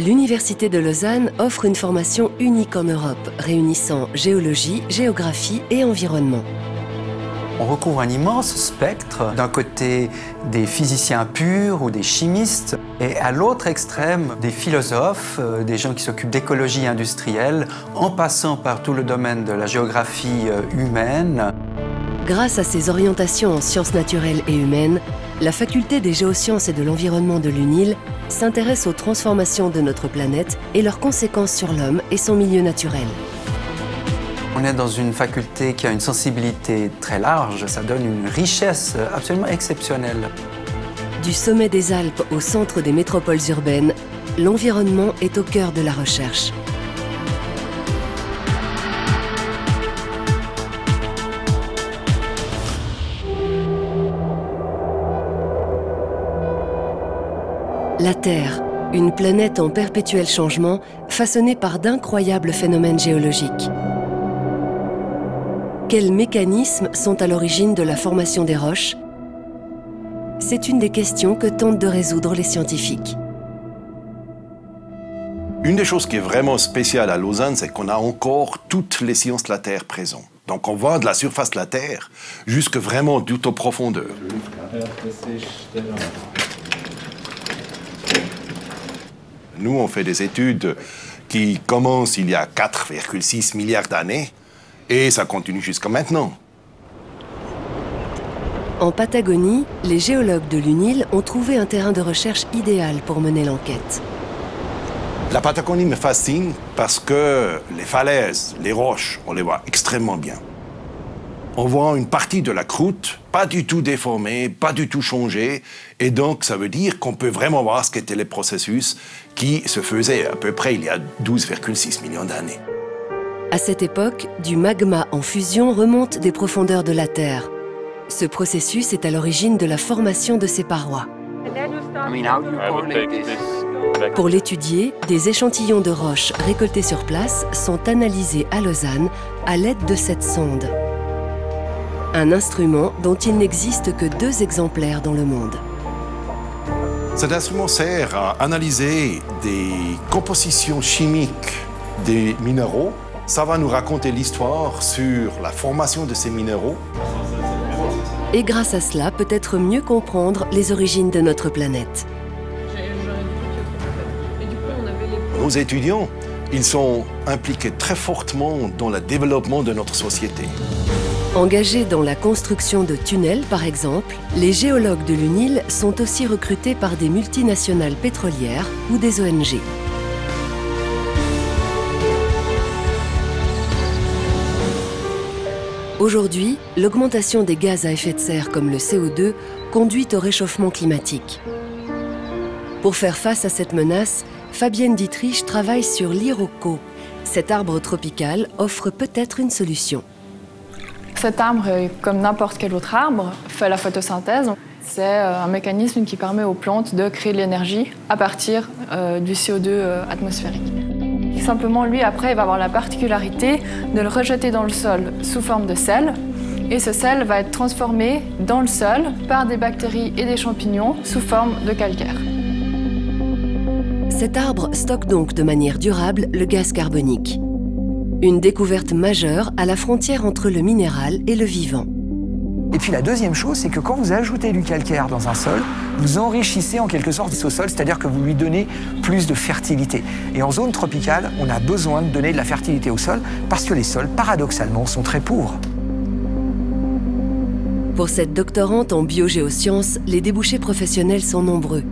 l'Université de Lausanne offre une formation unique en Europe, réunissant géologie, géographie et environnement. On recouvre un immense spectre, d'un côté des physiciens purs ou des chimistes, et à l'autre extrême des philosophes, euh, des gens qui s'occupent d'écologie industrielle, en passant par tout le domaine de la géographie euh, humaine. Grâce à ses orientations en sciences naturelles et humaines, la faculté des géosciences et de l'environnement de l'UNIL s'intéresse aux transformations de notre planète et leurs conséquences sur l'homme et son milieu naturel. On est dans une faculté qui a une sensibilité très large, ça donne une richesse absolument exceptionnelle. Du sommet des Alpes au centre des métropoles urbaines, l'environnement est au cœur de la recherche. La Terre, une planète en perpétuel changement, façonnée par d'incroyables phénomènes géologiques. Quels mécanismes sont à l'origine de la formation des roches? C'est une des questions que tentent de résoudre les scientifiques. Une des choses qui est vraiment spéciale à Lausanne, c'est qu'on a encore toutes les sciences de la Terre présentes. Donc on voit de la surface de la Terre jusque vraiment tout profondeurs. Nous, on fait des études qui commencent il y a 4,6 milliards d'années et ça continue jusqu'à maintenant. En Patagonie, les géologues de l'UNIL ont trouvé un terrain de recherche idéal pour mener l'enquête. La Patagonie me fascine parce que les falaises, les roches, on les voit extrêmement bien. On voit une partie de la croûte pas du tout déformée, pas du tout changée, et donc ça veut dire qu'on peut vraiment voir ce qu'étaient les processus qui se faisaient à peu près il y a 12,6 millions d'années. À cette époque, du magma en fusion remonte des profondeurs de la Terre. Ce processus est à l'origine de la formation de ces parois. Pour l'étudier, des échantillons de roches récoltés sur place sont analysés à Lausanne à l'aide de cette sonde. Un instrument dont il n'existe que deux exemplaires dans le monde. Cet instrument sert à analyser des compositions chimiques des minéraux ça va nous raconter l'histoire sur la formation de ces minéraux. Et grâce à cela, peut-être mieux comprendre les origines de notre planète. Nos étudiants, ils sont impliqués très fortement dans le développement de notre société. Engagés dans la construction de tunnels, par exemple, les géologues de l'UNIL sont aussi recrutés par des multinationales pétrolières ou des ONG. Aujourd'hui, l'augmentation des gaz à effet de serre comme le CO2 conduit au réchauffement climatique. Pour faire face à cette menace, Fabienne Dietrich travaille sur l'Iroko. Cet arbre tropical offre peut-être une solution. Cet arbre, comme n'importe quel autre arbre, fait la photosynthèse. C'est euh, un mécanisme qui permet aux plantes de créer de l'énergie à partir euh, du CO2 euh, atmosphérique. Simplement, lui, après, il va avoir la particularité de le rejeter dans le sol sous forme de sel. Et ce sel va être transformé dans le sol par des bactéries et des champignons sous forme de calcaire. Cet arbre stocke donc de manière durable le gaz carbonique. Une découverte majeure à la frontière entre le minéral et le vivant. Et puis la deuxième chose, c'est que quand vous ajoutez du calcaire dans un sol, vous enrichissez en quelque sorte ce sol, c'est-à-dire que vous lui donnez plus de fertilité. Et en zone tropicale, on a besoin de donner de la fertilité au sol parce que les sols, paradoxalement, sont très pauvres. Pour cette doctorante en biogéosciences, les débouchés professionnels sont nombreux.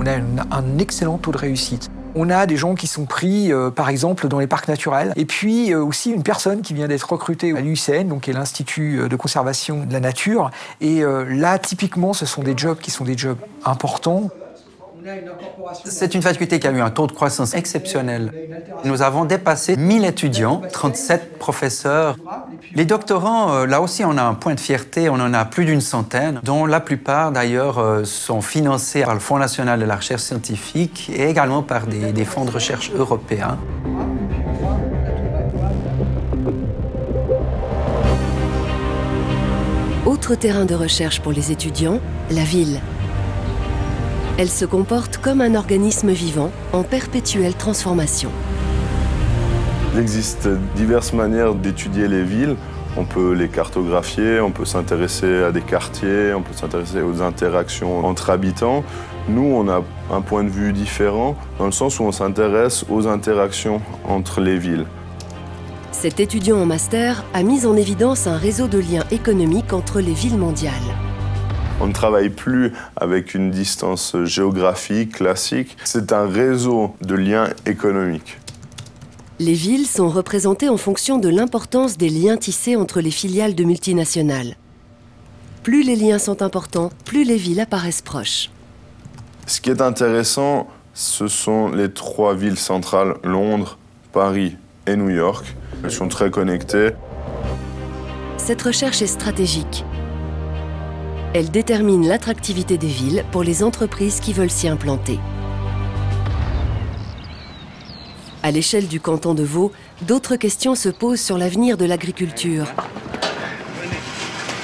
On a un excellent taux de réussite. On a des gens qui sont pris, euh, par exemple, dans les parcs naturels. Et puis euh, aussi une personne qui vient d'être recrutée à l'UICN, donc qui est l'Institut euh, de conservation de la nature. Et là, typiquement, ce sont des jobs qui sont des jobs importants. C'est une faculté qui a eu un taux de croissance exceptionnel. Nous avons dépassé 1000 étudiants, 37 professeurs. Les doctorants, euh, là aussi, on a un point de fierté, on en a plus d'une centaine, dont la plupart d'ailleurs euh, sont financés par le Fonds national de la recherche scientifique et également par des, des fonds de recherche européens. Autre terrain de recherche pour les étudiants, la ville. Elle se comporte comme un organisme vivant en perpétuelle transformation. Il existe diverses manières d'étudier les villes. On peut les cartographier, on peut s'intéresser à des quartiers, on peut s'intéresser aux interactions entre habitants. Nous, on a un point de vue différent dans le sens où on s'intéresse aux interactions entre les villes. Cet étudiant en master a mis en évidence un réseau de liens économiques entre les villes mondiales. On ne travaille plus avec une distance géographique classique, c'est un réseau de liens économiques. Les villes sont représentées en fonction de l'importance des liens tissés entre les filiales de multinationales. Plus les liens sont importants, plus les villes apparaissent proches. Ce qui est intéressant, ce sont les trois villes centrales, Londres, Paris et New York, elles sont très connectées. Cette recherche est stratégique. Elle détermine l'attractivité des villes pour les entreprises qui veulent s'y implanter. À l'échelle du canton de Vaud, d'autres questions se posent sur l'avenir de l'agriculture.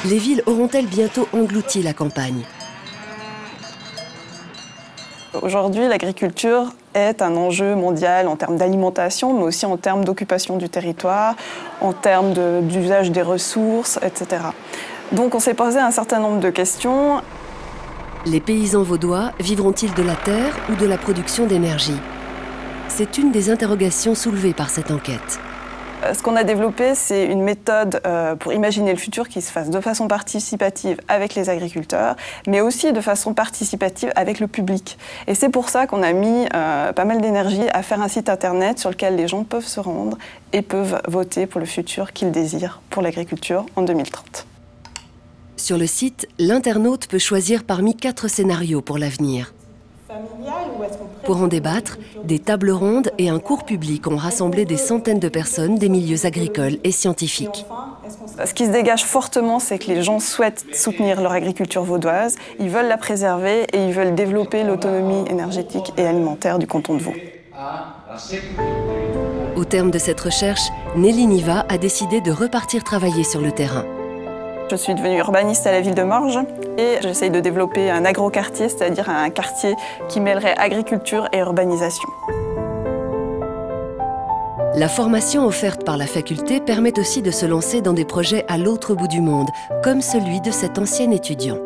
Les villes auront-elles bientôt englouti la campagne? Aujourd'hui, l'agriculture est un enjeu mondial en termes d'alimentation, mais aussi en termes d'occupation du territoire, en termes d'usage des ressources, etc. Donc on s'est posé un certain nombre de questions. Les paysans vaudois vivront-ils de la terre ou de la production d'énergie? C'est une des interrogations soulevées par cette enquête. Euh, ce qu'on a développé, c'est une méthode euh, pour imaginer le futur qui se fasse de façon participative avec les agriculteurs, mais aussi de façon participative avec le public. Et c'est pour ça qu'on a mis euh, pas mal d'énergie à faire un site internet sur lequel les gens peuvent se rendre et peuvent voter pour le futur qu'ils désirent pour l'agriculture en 2030. Sur le site, l'internaute peut choisir parmi quatre scénarios pour l'avenir. Pour en débattre, des tables rondes et un cours public ont rassemblé des centaines de personnes des milieux agricoles et scientifiques. Ce qui se dégage fortement, c'est que les gens souhaitent soutenir leur agriculture vaudoise, ils veulent la préserver et ils veulent développer l'autonomie énergétique et alimentaire du canton de Vaud. Au terme de cette recherche, Nelly Niva a décidé de repartir travailler sur le terrain. Je suis devenue urbaniste à la ville de Morges et j'essaye de développer un agroquartier, c'est-à-dire un quartier qui mêlerait agriculture et urbanisation. La formation offerte par la faculté permet aussi de se lancer dans des projets à l'autre bout du monde, comme celui de cet ancien étudiant.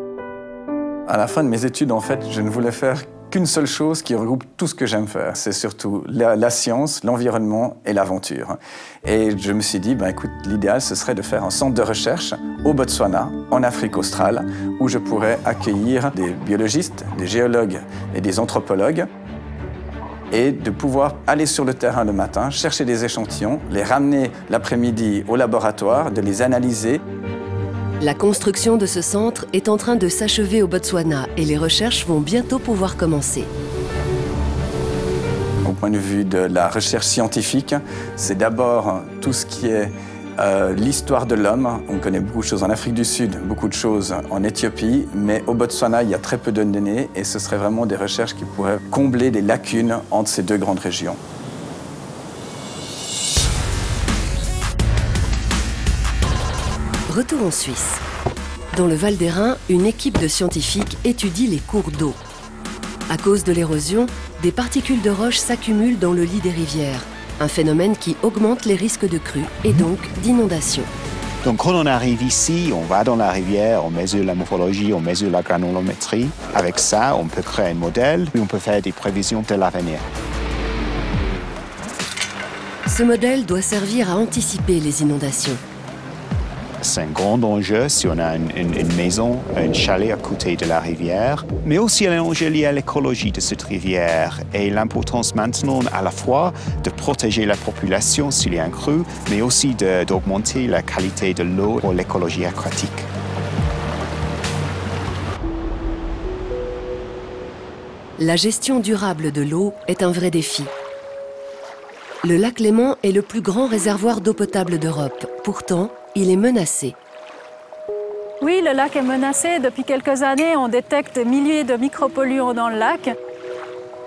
À la fin de mes études, en fait, je ne voulais faire qu'une seule chose qui regroupe tout ce que j'aime faire. C'est surtout la, science, l'environnement et l'aventure. Et je me suis dit, ben, écoute, l'idéal, ce serait de faire un centre de recherche au Botswana, en Afrique australe, où je pourrais accueillir des biologistes, des géologues et des anthropologues et de pouvoir aller sur le terrain le matin, chercher des échantillons, les ramener l'après-midi au laboratoire, de les analyser la construction de ce centre est en train de s'achever au Botswana et les recherches vont bientôt pouvoir commencer. Au point de vue de la recherche scientifique, c'est d'abord tout ce qui est euh, l'histoire de l'homme. On connaît beaucoup de choses en Afrique du Sud, beaucoup de choses en Éthiopie, mais au Botswana, il y a très peu de données et ce serait vraiment des recherches qui pourraient combler des lacunes entre ces deux grandes régions. Retour en Suisse. Dans le Val d'Airain, une équipe de scientifiques étudie les cours d'eau. À cause de l'érosion, des particules de roche s'accumulent dans le lit des rivières, un phénomène qui augmente les risques de crues et donc d'inondation. Donc quand on arrive ici, on va dans la rivière, on mesure la morphologie, on mesure la granulométrie. Avec ça, on peut créer un modèle et on peut faire des prévisions de l'avenir. Ce modèle doit servir à anticiper les inondations c'est un grand enjeu si on a une, maison, un chalet à côté de la rivière, mais aussi un enjeu lié à l'écologie de cette rivière et l'importance maintenant à la fois de protéger la population s'il y a un crue, mais aussi d'augmenter la qualité de l'eau pour l'écologie aquatique. La gestion durable de l'eau est un vrai défi. Le lac Léman est le plus grand réservoir d'eau potable d'Europe. Pourtant, il est menacé. Oui, le lac est menacé. Depuis quelques années, on détecte des milliers de micropolluants dans le lac.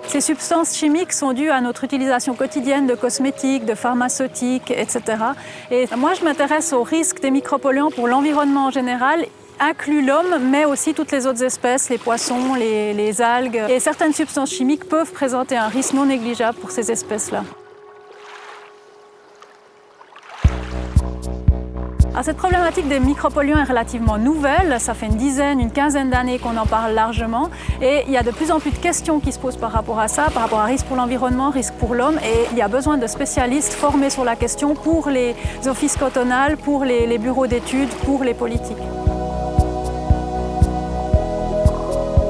Ces substances chimiques sont dues à notre utilisation quotidienne de cosmétiques, de pharmaceutiques, etc. Et moi, je m'intéresse aux risques des micropolluants pour l'environnement en général inclut l'homme, mais aussi toutes les autres espèces, les poissons, les, les algues. Et certaines substances chimiques peuvent présenter un risque non négligeable pour ces espèces-là. Alors, cette problématique des micropolluants est relativement nouvelle. Ça fait une dizaine, une quinzaine d'années qu'on en parle largement. Et il y a de plus en plus de questions qui se posent par rapport à ça, par rapport à risque pour l'environnement, risque pour l'homme. Et il y a besoin de spécialistes formés sur la question pour les offices cantonales, pour les, les bureaux d'études, pour les politiques.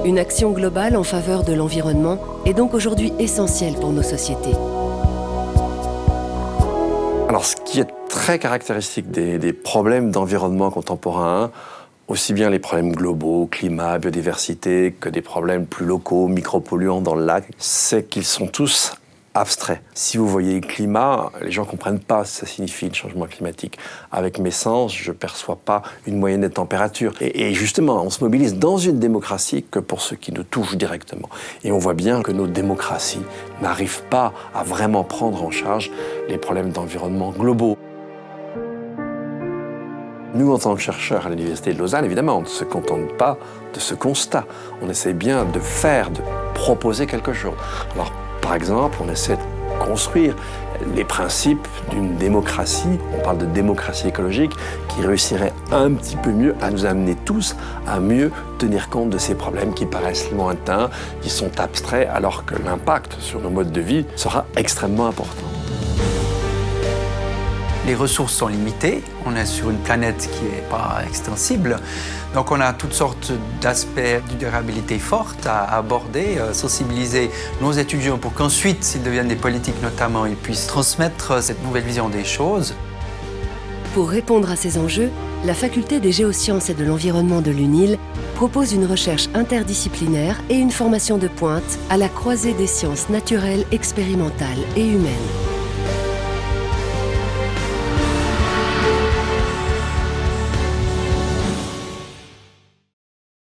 Une action globale en faveur de l'environnement est donc aujourd'hui essentielle pour nos sociétés. Alors, ce qui est très caractéristique des, problèmes d'environnement contemporain, aussi bien les problèmes globaux, climat, biodiversité, que des problèmes plus locaux, micropolluants dans le lac, c'est qu'ils sont tous abstrait. Si vous voyez le climat, les gens ne comprennent pas ce que ça signifie le changement climatique. Avec mes sens, je ne perçois pas une moyenne des températures. Et, et, justement, on se mobilise dans une démocratie que pour ceux qui nous touchent directement. Et on voit bien que nos démocraties n'arrivent pas à vraiment prendre en charge les problèmes d'environnement globaux. Nous, en tant que chercheurs à l'Université de Lausanne, évidemment, on ne se contente pas de ce constat. On essaie bien de faire, de proposer quelque chose. Alors, par exemple, on essaie de construire les principes d'une démocratie, on parle de démocratie écologique, qui réussirait un petit peu mieux à nous amener tous à mieux tenir compte de ces problèmes qui paraissent lointains, qui sont abstraits, alors que l'impact sur nos modes de vie sera extrêmement important. Les ressources sont limitées, on est sur une planète qui n'est pas extensible, donc on a toutes sortes d'aspects de durabilité forte à aborder, à sensibiliser nos étudiants pour qu'ensuite, s'ils deviennent des politiques notamment, ils puissent transmettre cette nouvelle vision des choses. Pour répondre à ces enjeux, la faculté des géosciences et de l'environnement de l'UNIL propose une recherche interdisciplinaire et une formation de pointe à la croisée des sciences naturelles, expérimentales et humaines.